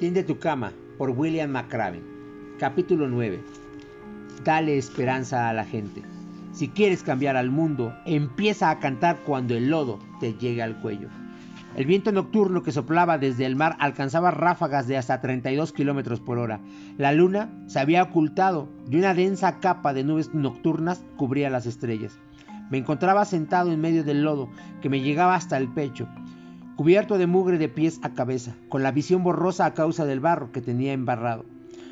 Tiende tu cama por William McRaven. Capítulo 9. Dale esperanza a la gente. Si quieres cambiar al mundo, empieza a cantar cuando el lodo te llegue al cuello. El viento nocturno que soplaba desde el mar alcanzaba ráfagas de hasta 32 kilómetros por hora. La luna se había ocultado y una densa capa de nubes nocturnas cubría las estrellas. Me encontraba sentado en medio del lodo que me llegaba hasta el pecho cubierto de mugre de pies a cabeza, con la visión borrosa a causa del barro que tenía embarrado.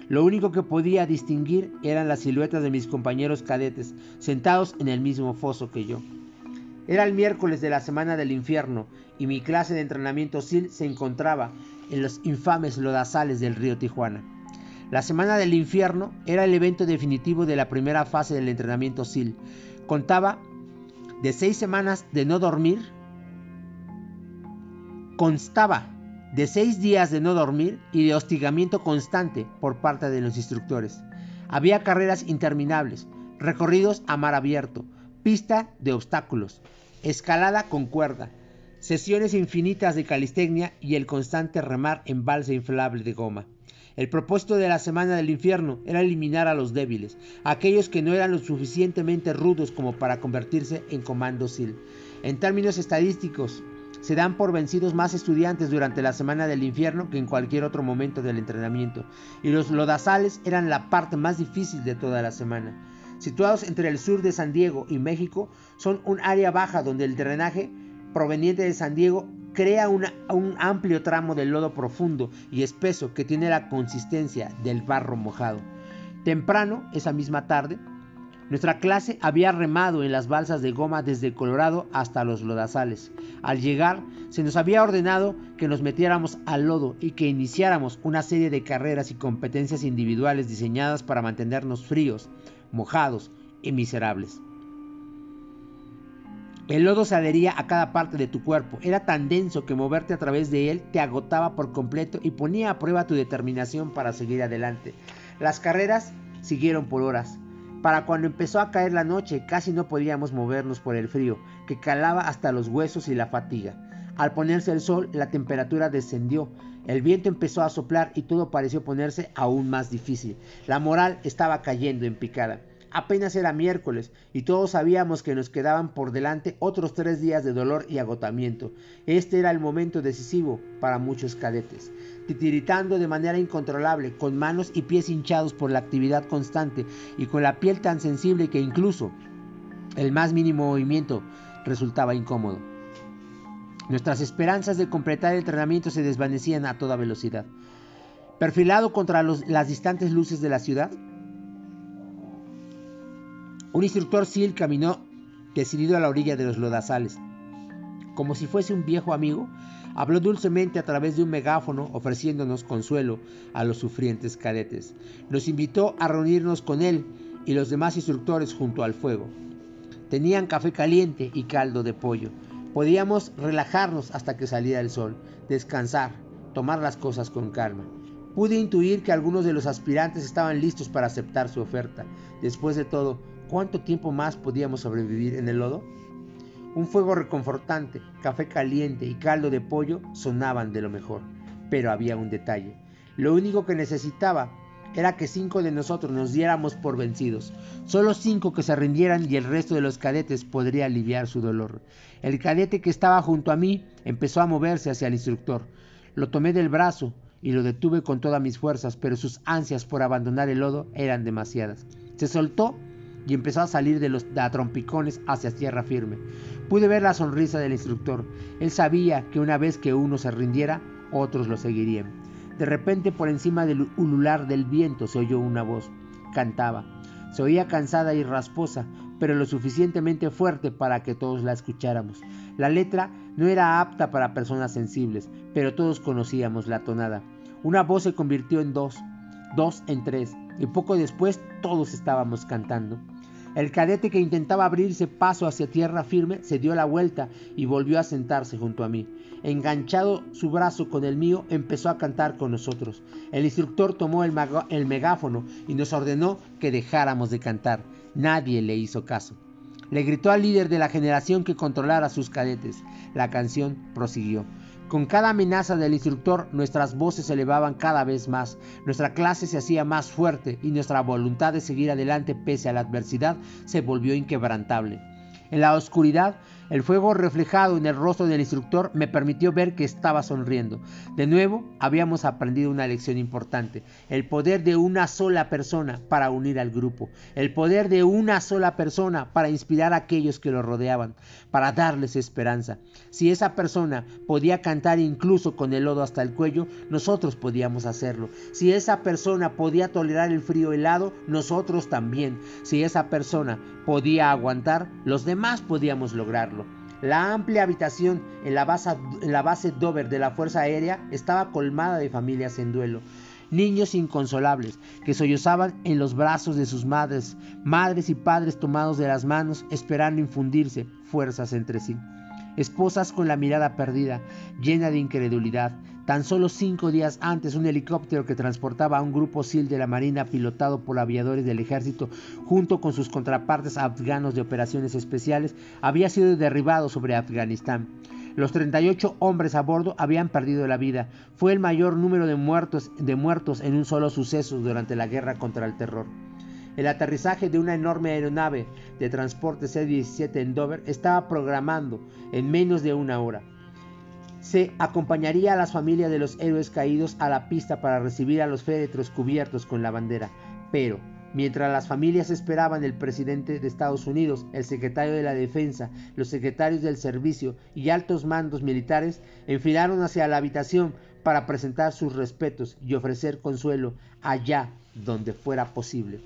Lo único que podía distinguir eran las siluetas de mis compañeros cadetes, sentados en el mismo foso que yo. Era el miércoles de la semana del infierno y mi clase de entrenamiento SIL se encontraba en los infames lodazales del río Tijuana. La semana del infierno era el evento definitivo de la primera fase del entrenamiento SIL. Contaba de seis semanas de no dormir constaba de seis días de no dormir y de hostigamiento constante por parte de los instructores. Había carreras interminables, recorridos a mar abierto, pista de obstáculos, escalada con cuerda, sesiones infinitas de calistecnia y el constante remar en balsa inflable de goma. El propósito de la semana del infierno era eliminar a los débiles, aquellos que no eran lo suficientemente rudos como para convertirse en comando SIL. En términos estadísticos, se dan por vencidos más estudiantes durante la semana del infierno que en cualquier otro momento del entrenamiento, y los lodazales eran la parte más difícil de toda la semana. Situados entre el sur de San Diego y México, son un área baja donde el drenaje proveniente de San Diego crea un amplio tramo de lodo profundo y espeso que tiene la consistencia del barro mojado. Temprano, esa misma tarde, nuestra clase había remado en las balsas de goma desde Colorado hasta los lodazales. Al llegar, se nos había ordenado que nos metiéramos al lodo y que iniciáramos una serie de carreras y competencias individuales diseñadas para mantenernos fríos, mojados y miserables. El lodo se adhería a cada parte de tu cuerpo, era tan denso que moverte a través de él te agotaba por completo y ponía a prueba tu determinación para seguir adelante. Las carreras siguieron por horas. Para cuando empezó a caer la noche casi no podíamos movernos por el frío, que calaba hasta los huesos y la fatiga. Al ponerse el sol, la temperatura descendió, el viento empezó a soplar y todo pareció ponerse aún más difícil. La moral estaba cayendo en picada. Apenas era miércoles y todos sabíamos que nos quedaban por delante otros tres días de dolor y agotamiento. Este era el momento decisivo para muchos cadetes. Titiritando de manera incontrolable, con manos y pies hinchados por la actividad constante y con la piel tan sensible que incluso el más mínimo movimiento resultaba incómodo. Nuestras esperanzas de completar el entrenamiento se desvanecían a toda velocidad. Perfilado contra las distantes luces de la ciudad, un instructor SEAL caminó decidido a la orilla de los lodazales. Como si fuese un viejo amigo, habló dulcemente a través de un megáfono ofreciéndonos consuelo a los sufrientes cadetes. Nos invitó a reunirnos con él y los demás instructores junto al fuego. Tenían café caliente y caldo de pollo. Podíamos relajarnos hasta que saliera el sol, descansar, tomar las cosas con calma. Pude intuir que algunos de los aspirantes estaban listos para aceptar su oferta. Después de todo, ¿Cuánto tiempo más podíamos sobrevivir en el lodo? Un fuego reconfortante, café caliente y caldo de pollo sonaban de lo mejor, pero había un detalle. Lo único que necesitaba era que cinco de nosotros nos diéramos por vencidos. Solo cinco que se rindieran y el resto de los cadetes podría aliviar su dolor. El cadete que estaba junto a mí empezó a moverse hacia el instructor. Lo tomé del brazo y lo detuve con todas mis fuerzas, pero sus ansias por abandonar el lodo eran demasiadas. Se soltó y empezó a salir de los trompicones hacia tierra firme. Pude ver la sonrisa del instructor. Él sabía que una vez que uno se rindiera, otros lo seguirían. De repente por encima del ulular del viento se oyó una voz. Cantaba. Se oía cansada y rasposa, pero lo suficientemente fuerte para que todos la escucháramos. La letra no era apta para personas sensibles, pero todos conocíamos la tonada. Una voz se convirtió en dos, dos en tres, y poco después todos estábamos cantando. El cadete que intentaba abrirse paso hacia tierra firme se dio la vuelta y volvió a sentarse junto a mí. Enganchado su brazo con el mío, empezó a cantar con nosotros. El instructor tomó el, megáfono y nos ordenó que dejáramos de cantar. Nadie le hizo caso. Le gritó al líder de la generación que controlara sus cadetes. La canción prosiguió. Con cada amenaza del instructor, nuestras voces se elevaban cada vez más, nuestra clase se hacía más fuerte y nuestra voluntad de seguir adelante pese a la adversidad se volvió inquebrantable. En la oscuridad, el fuego reflejado en el rostro del instructor me permitió ver que estaba sonriendo. De nuevo, habíamos aprendido una lección importante, el poder de una sola persona para unir al grupo, el poder de una sola persona para inspirar a aquellos que lo rodeaban, para darles esperanza. Si esa persona podía cantar incluso con el lodo hasta el cuello, nosotros podíamos hacerlo. Si esa persona podía tolerar el frío helado, nosotros también. Si esa persona podía aguantar, los demás podíamos lograrlo. La amplia habitación en la, base, Dover de la Fuerza Aérea estaba colmada de familias en duelo. Niños inconsolables que sollozaban en los brazos de sus madres, madres y padres tomados de las manos esperando infundirse fuerzas entre sí esposas con la mirada perdida, llena de incredulidad. Tan solo cinco días antes, un helicóptero que transportaba a un grupo SEAL de la Marina pilotado por aviadores del ejército, junto con sus contrapartes afganos de operaciones especiales, había sido derribado sobre Afganistán. Los 38 hombres a bordo habían perdido la vida. Fue el mayor número de muertos, de muertos en un solo suceso durante la guerra contra el terror. El aterrizaje de una enorme aeronave de transporte C-17 en Dover estaba programando en menos de una hora. Se acompañaría a las familias de los héroes caídos a la pista para recibir a los féretros cubiertos con la bandera, pero Mientras las familias esperaban el presidente de Estados Unidos, el secretario de la Defensa, los secretarios del servicio y altos mandos militares enfilaron hacia la habitación para presentar sus respetos y ofrecer consuelo allá donde fuera posible.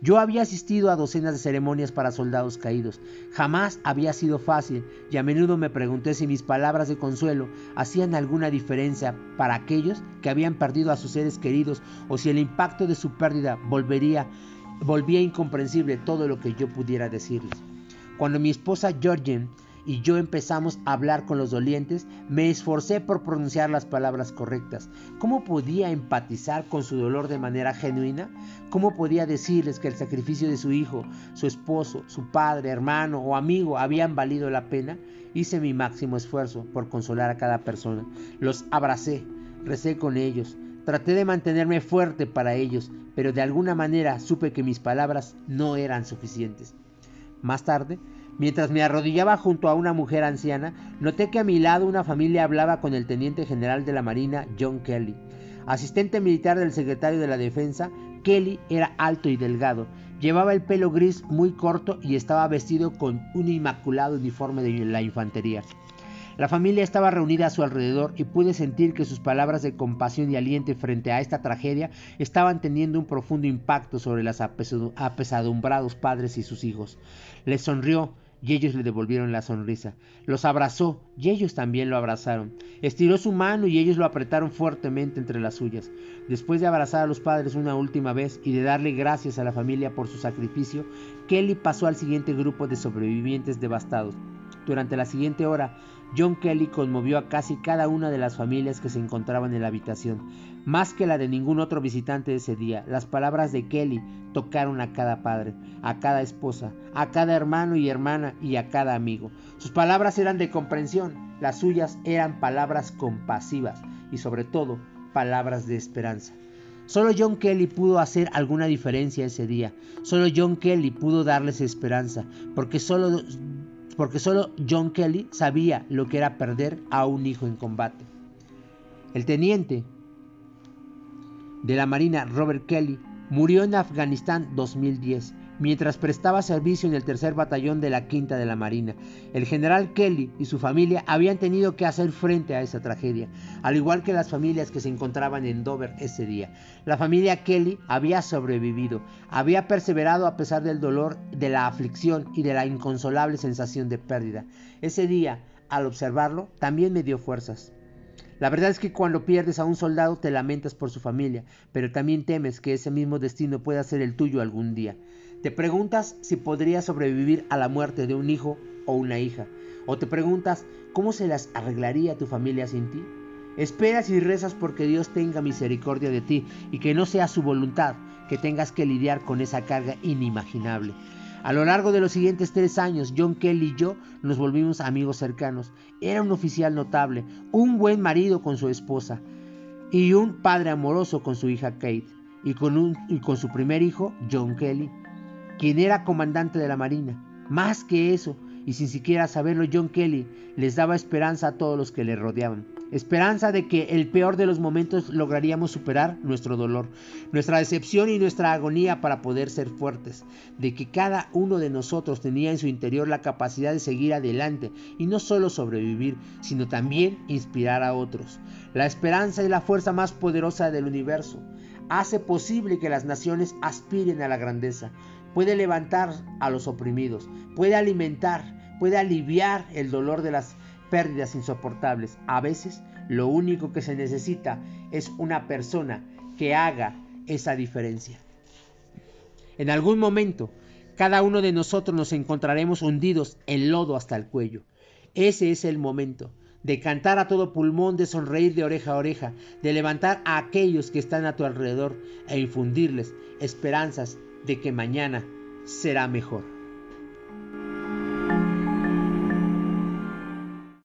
Yo había asistido a docenas de ceremonias para soldados caídos. Jamás había sido fácil y a menudo me pregunté si mis palabras de consuelo hacían alguna diferencia para aquellos que habían perdido a sus seres queridos o si el impacto de su pérdida volvería, volvía incomprensible todo lo que yo pudiera decirles. Cuando mi esposa Georgien y yo empezamos a hablar con los dolientes, me esforcé por pronunciar las palabras correctas. ¿Cómo podía empatizar con su dolor de manera genuina? ¿Cómo podía decirles que el sacrificio de su hijo, su esposo, su padre, hermano o amigo habían valido la pena? Hice mi máximo esfuerzo por consolar a cada persona. Los abracé, recé con ellos, traté de mantenerme fuerte para ellos, pero de alguna manera supe que mis palabras no eran suficientes. Más tarde, Mientras me arrodillaba junto a una mujer anciana, noté que a mi lado una familia hablaba con el teniente general de la Marina, John Kelly. Asistente militar del secretario de la Defensa, Kelly era alto y delgado, llevaba el pelo gris muy corto y estaba vestido con un inmaculado uniforme de la infantería. La familia estaba reunida a su alrededor y pude sentir que sus palabras de compasión y aliento frente a esta tragedia estaban teniendo un profundo impacto sobre los apesadumbrados padres y sus hijos. Les sonrió y ellos le devolvieron la sonrisa. Los abrazó y ellos también lo abrazaron. Estiró su mano y ellos lo apretaron fuertemente entre las suyas. Después de abrazar a los padres una última vez y de darle gracias a la familia por su sacrificio, Kelly pasó al siguiente grupo de sobrevivientes devastados. Durante la siguiente hora, John Kelly conmovió a casi cada una de las familias que se encontraban en la habitación, más que la de ningún otro visitante ese día. Las palabras de Kelly tocaron a cada padre, a cada esposa, a cada hermano y hermana y a cada amigo. Sus palabras eran de comprensión, las suyas eran palabras compasivas y sobre todo palabras de esperanza. Solo John Kelly pudo hacer alguna diferencia ese día. Solo John Kelly pudo darles esperanza, porque solo porque solo John Kelly sabía lo que era perder a un hijo en combate. El teniente de la Marina Robert Kelly murió en Afganistán 2010 mientras prestaba servicio en el tercer batallón de la quinta de la Marina. El general Kelly y su familia habían tenido que hacer frente a esa tragedia, al igual que las familias que se encontraban en Dover ese día. La familia Kelly había sobrevivido, había perseverado a pesar del dolor, de la aflicción y de la inconsolable sensación de pérdida. Ese día, al observarlo, también me dio fuerzas. La verdad es que cuando pierdes a un soldado te lamentas por su familia, pero también temes que ese mismo destino pueda ser el tuyo algún día. Te preguntas si podrías sobrevivir a la muerte de un hijo o una hija. O te preguntas cómo se las arreglaría tu familia sin ti. Esperas y rezas porque Dios tenga misericordia de ti y que no sea su voluntad que tengas que lidiar con esa carga inimaginable. A lo largo de los siguientes tres años, John Kelly y yo nos volvimos amigos cercanos. Era un oficial notable, un buen marido con su esposa y un padre amoroso con su hija Kate y con, y con su primer hijo, John Kelly, quien era comandante de la Marina. Más que eso, y sin siquiera saberlo, John Kelly les daba esperanza a todos los que le rodeaban. Esperanza de que el peor de los momentos lograríamos superar nuestro dolor, nuestra decepción y nuestra agonía para poder ser fuertes, de que cada uno de nosotros tenía en su interior la capacidad de seguir adelante y no solo sobrevivir, sino también inspirar a otros. La esperanza es la fuerza más poderosa del universo. Hace posible que las naciones aspiren a la grandeza, puede levantar a los oprimidos, puede alimentar, puede aliviar el dolor de las pérdidas insoportables. A veces lo único que se necesita es una persona que haga esa diferencia. En algún momento, cada uno de nosotros nos encontraremos hundidos en lodo hasta el cuello. Ese es el momento de cantar a todo pulmón, de sonreír de oreja a oreja, de levantar a aquellos que están a tu alrededor e infundirles esperanzas de que mañana será mejor.